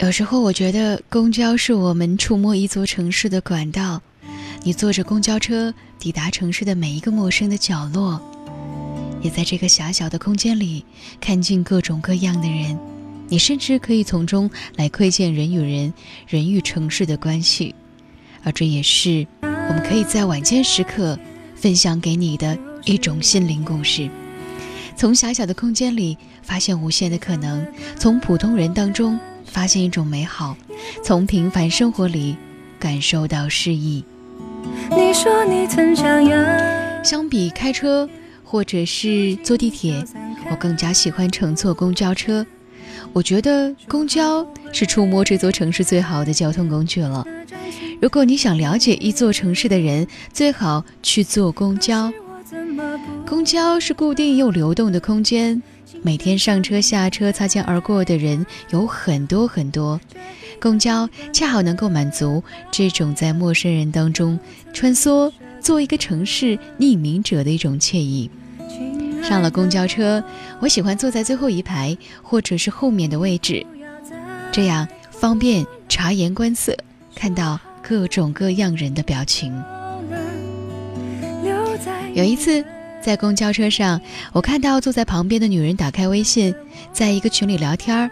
有时候我觉得公交是我们触摸一座城市的管道。你坐着公交车抵达城市的每一个陌生的角落，也在这个狭小的空间里看尽各种各样的人。你甚至可以从中来窥见人与人、人与城市的关系，而这也是我们可以在晚间时刻分享给你的一种心灵故事。从狭小的空间里发现无限的可能，从普通人当中。发现一种美好，从平凡生活里感受到诗意。你说你曾想要。相比开车或者是坐地铁，我更加喜欢乘坐公交车。我觉得公交是触摸这座城市最好的交通工具了。如果你想了解一座城市的人，最好去坐公交。公交是固定又流动的空间。每天上车下车擦肩而过的人有很多很多，公交恰好能够满足这种在陌生人当中穿梭，做一个城市匿名者的一种惬意。上了公交车，我喜欢坐在最后一排或者是后面的位置，这样方便察言观色，看到各种各样人的表情。有一次。在公交车上，我看到坐在旁边的女人打开微信，在一个群里聊天儿。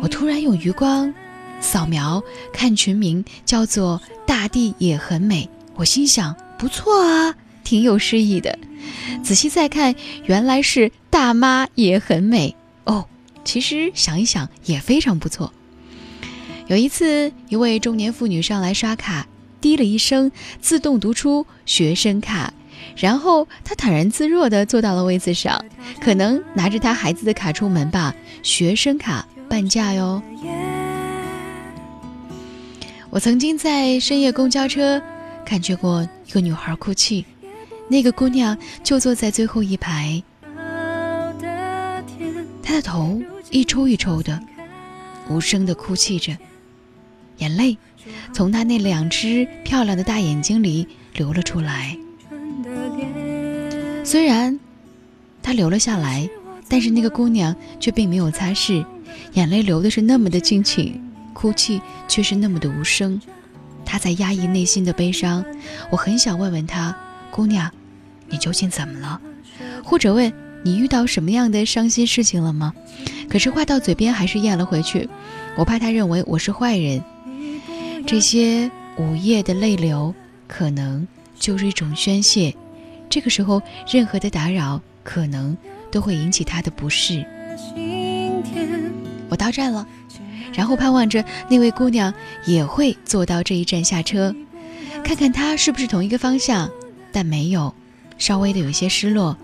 我突然用余光扫描看群名，叫做“大地也很美”。我心想，不错啊，挺有诗意的。仔细再看，原来是“大妈也很美”。哦，其实想一想也非常不错。有一次，一位中年妇女上来刷卡，滴了一声，自动读出学生卡。然后他坦然自若地坐到了位子上，可能拿着他孩子的卡出门吧。学生卡半价哟。我曾经在深夜公交车感觉过一个女孩哭泣，那个姑娘就坐在最后一排，她的头一抽一抽的，无声地哭泣着，眼泪从她那两只漂亮的大眼睛里流了出来。虽然他流了下来，但是那个姑娘却并没有擦拭，眼泪流的是那么的尽情，哭泣却是那么的无声。她在压抑内心的悲伤。我很想问问他，姑娘，你究竟怎么了？或者问你遇到什么样的伤心事情了吗？可是话到嘴边还是咽了回去，我怕他认为我是坏人。这些午夜的泪流，可能就是一种宣泄。这个时候，任何的打扰可能都会引起他的不适。我到站了，然后盼望着那位姑娘也会坐到这一站下车，看看她是不是同一个方向，但没有，稍微的有些失落。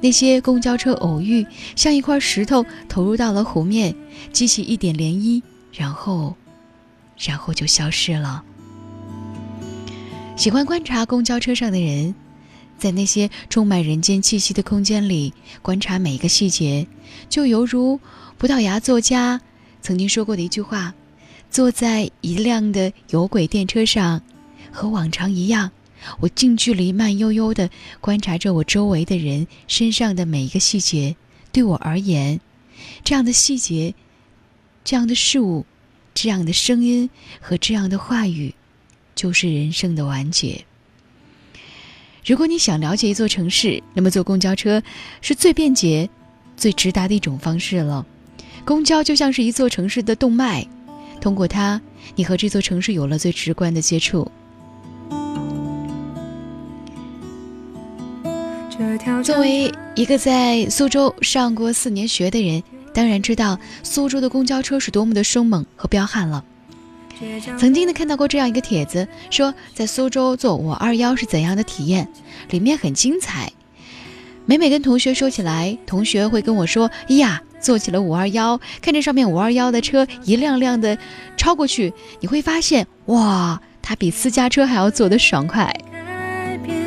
那些公交车偶遇，像一块石头投入到了湖面，激起一点涟漪，然后，然后就消失了。喜欢观察公交车上的人。在那些充满人间气息的空间里，观察每一个细节，就犹如葡萄牙作家曾经说过的一句话：“坐在一辆的有轨电车上，和往常一样，我近距离、慢悠悠地观察着我周围的人身上的每一个细节。对我而言，这样的细节、这样的事物、这样的声音和这样的话语，就是人生的完结。”如果你想了解一座城市，那么坐公交车是最便捷、最直达的一种方式了。公交就像是一座城市的动脉，通过它，你和这座城市有了最直观的接触。作为一个在苏州上过四年学的人，当然知道苏州的公交车是多么的凶猛和彪悍了。曾经呢看到过这样一个帖子，说在苏州坐五二幺是怎样的体验，里面很精彩。每每跟同学说起来，同学会跟我说：“哎呀，坐起了五二幺，看着上面五二幺的车一辆辆的超过去，你会发现，哇，它比私家车还要坐得爽快。”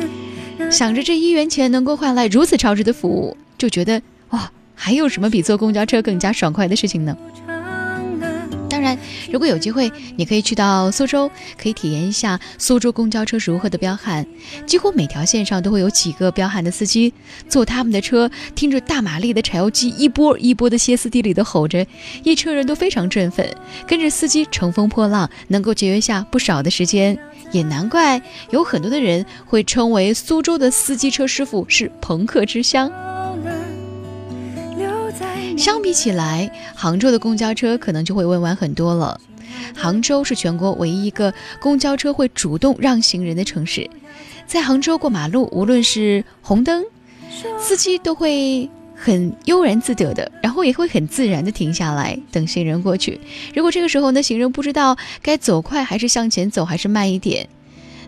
想着这一元钱能够换来如此超值的服务，就觉得哇，还有什么比坐公交车更加爽快的事情呢？当然，如果有机会，你可以去到苏州，可以体验一下苏州公交车如何的彪悍。几乎每条线上都会有几个彪悍的司机，坐他们的车，听着大马力的柴油机一波一波的歇斯底里的吼着，一车人都非常振奋，跟着司机乘风破浪，能够节约下不少的时间。也难怪有很多的人会称为苏州的司机车师傅是朋克之乡。相比起来，杭州的公交车可能就会温婉很多了。杭州是全国唯一一个公交车会主动让行人的城市，在杭州过马路，无论是红灯，司机都会很悠然自得的，然后也会很自然的停下来等行人过去。如果这个时候呢，行人不知道该走快还是向前走还是慢一点，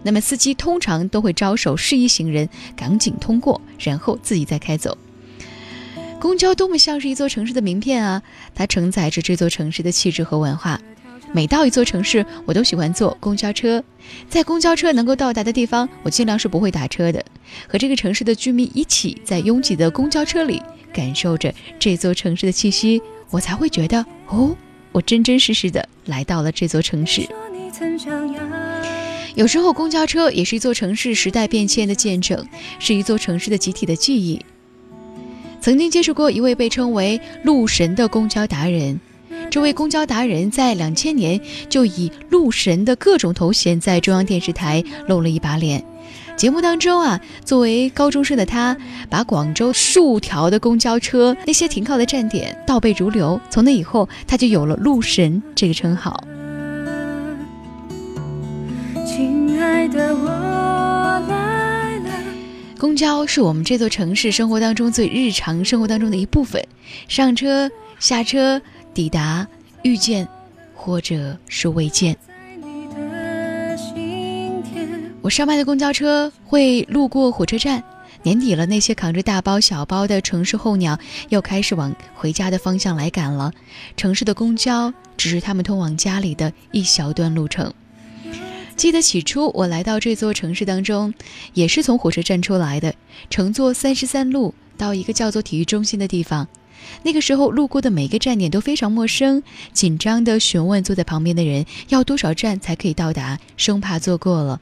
那么司机通常都会招手示意行人赶紧通过，然后自己再开走。公交多么像是一座城市的名片啊！它承载着这座城市的气质和文化。每到一座城市，我都喜欢坐公交车。在公交车能够到达的地方，我尽量是不会打车的。和这个城市的居民一起在拥挤的公交车里，感受着这座城市的气息，我才会觉得哦，我真真实实的来到了这座城市。有时候，公交车也是一座城市时代变迁的见证，是一座城市的集体的记忆。曾经接触过一位被称为“路神”的公交达人，这位公交达人在两千年就以“路神”的各种头衔在中央电视台露了一把脸。节目当中啊，作为高中生的他，把广州数条的公交车那些停靠的站点倒背如流。从那以后，他就有了“路神”这个称号。亲爱的我。公交是我们这座城市生活当中最日常生活当中的一部分，上车、下车、抵达、遇见，或者是未见。我上班的公交车会路过火车站，年底了，那些扛着大包小包的城市候鸟又开始往回家的方向来赶了。城市的公交只是他们通往家里的一小段路程。记得起初我来到这座城市当中，也是从火车站出来的，乘坐三十三路到一个叫做体育中心的地方。那个时候路过的每个站点都非常陌生，紧张的询问坐在旁边的人要多少站才可以到达，生怕坐过了。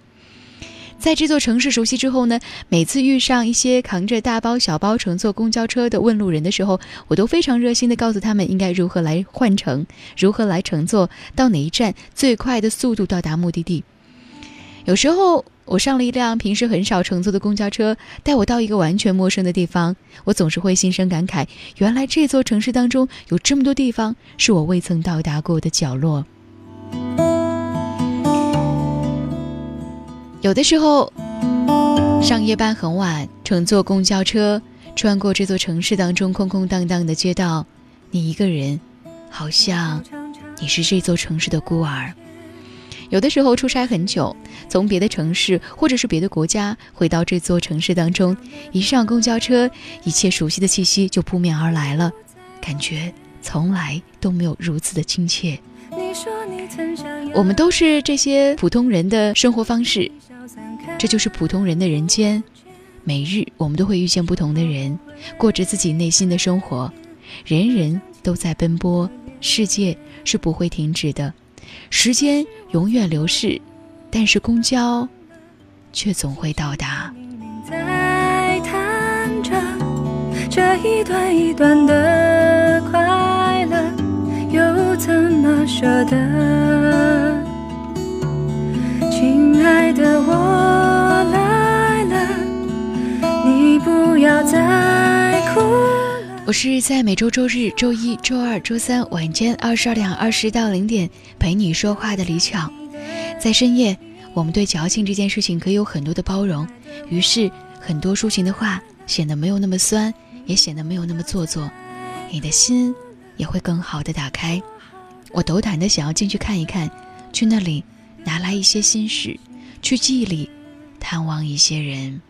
在这座城市熟悉之后呢，每次遇上一些扛着大包小包乘坐公交车的问路人的时候，我都非常热心地告诉他们应该如何来换乘，如何来乘坐到哪一站最快的速度到达目的地。有时候我上了一辆平时很少乘坐的公交车，带我到一个完全陌生的地方，我总是会心生感慨：原来这座城市当中有这么多地方是我未曾到达过的角落。有的时候上夜班很晚，乘坐公交车穿过这座城市当中空空荡荡的街道，你一个人，好像你是这座城市的孤儿。有的时候出差很久，从别的城市或者是别的国家回到这座城市当中，一上公交车，一切熟悉的气息就扑面而来了，感觉从来都没有如此的亲切。我们都是这些普通人的生活方式，这就是普通人的人间。每日我们都会遇见不同的人，过着自己内心的生活，人人都在奔波，世界是不会停止的。时间永远流逝，但是公交却总会到达。在谈着这一段一段的快乐，又怎么舍得？亲爱的，我是在每周周日、周一周二、周三晚间二十二点二十到零点陪你说话的李巧，在深夜，我们对矫情这件事情可以有很多的包容，于是很多抒情的话显得没有那么酸，也显得没有那么做作，你的心也会更好的打开。我斗胆的想要进去看一看，去那里拿来一些心事，去记忆里探望一些人。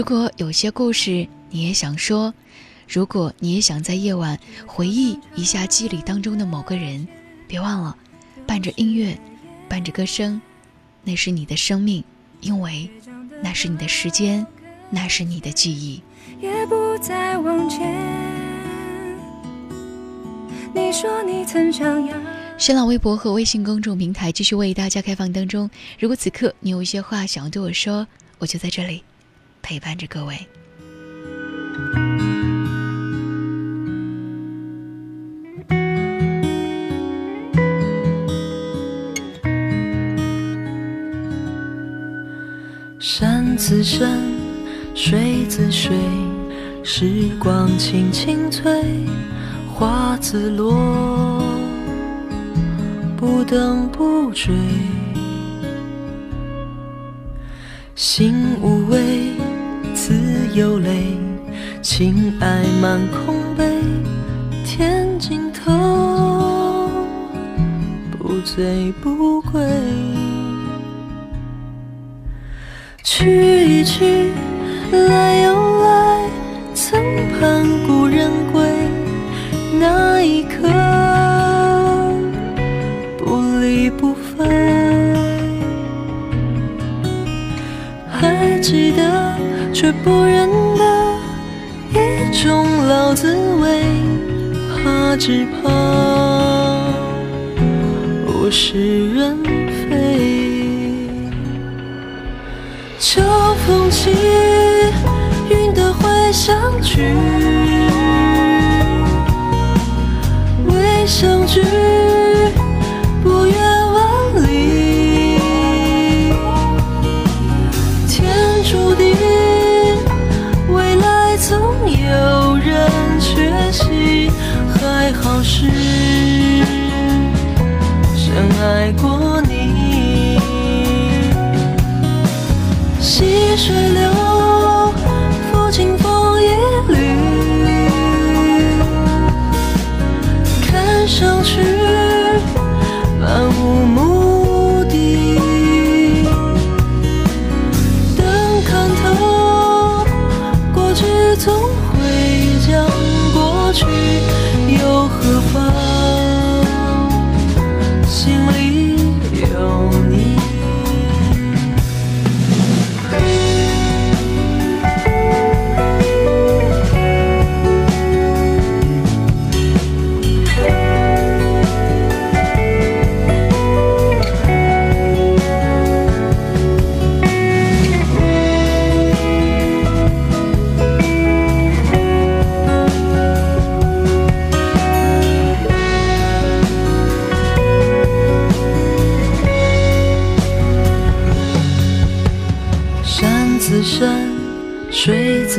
如果有些故事你也想说，如果你也想在夜晚回忆一下记忆里当中的某个人，别忘了，伴着音乐，伴着歌声，那是你的生命，因为那是你的时间，那是你的记忆。也不再往前。你说你曾想要。新浪微博和微信公众平台继续为大家开放当中。如果此刻你有一些话想要对我说，我就在这里陪伴着各位。山自山，水自水，时光轻轻催，花自落。不等不追，心无畏，有泪，情爱满空杯，天尽头，不醉不归。去一去，来又来，曾盼故人归，那一刻。不分，还记得却不认得一种老滋味，怕只怕物是人非。秋风起，云的会相聚，未相聚。水流，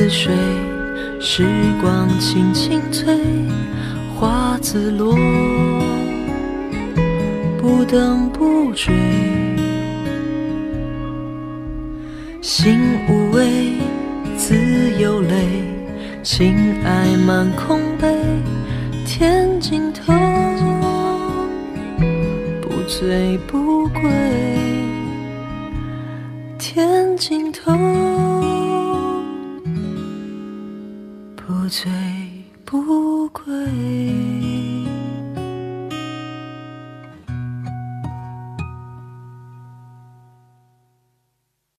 水，时光轻轻催，花自落，不等不追。心无畏，自有泪，情爱满空杯，天尽头，不醉不归，天尽头。醉不归。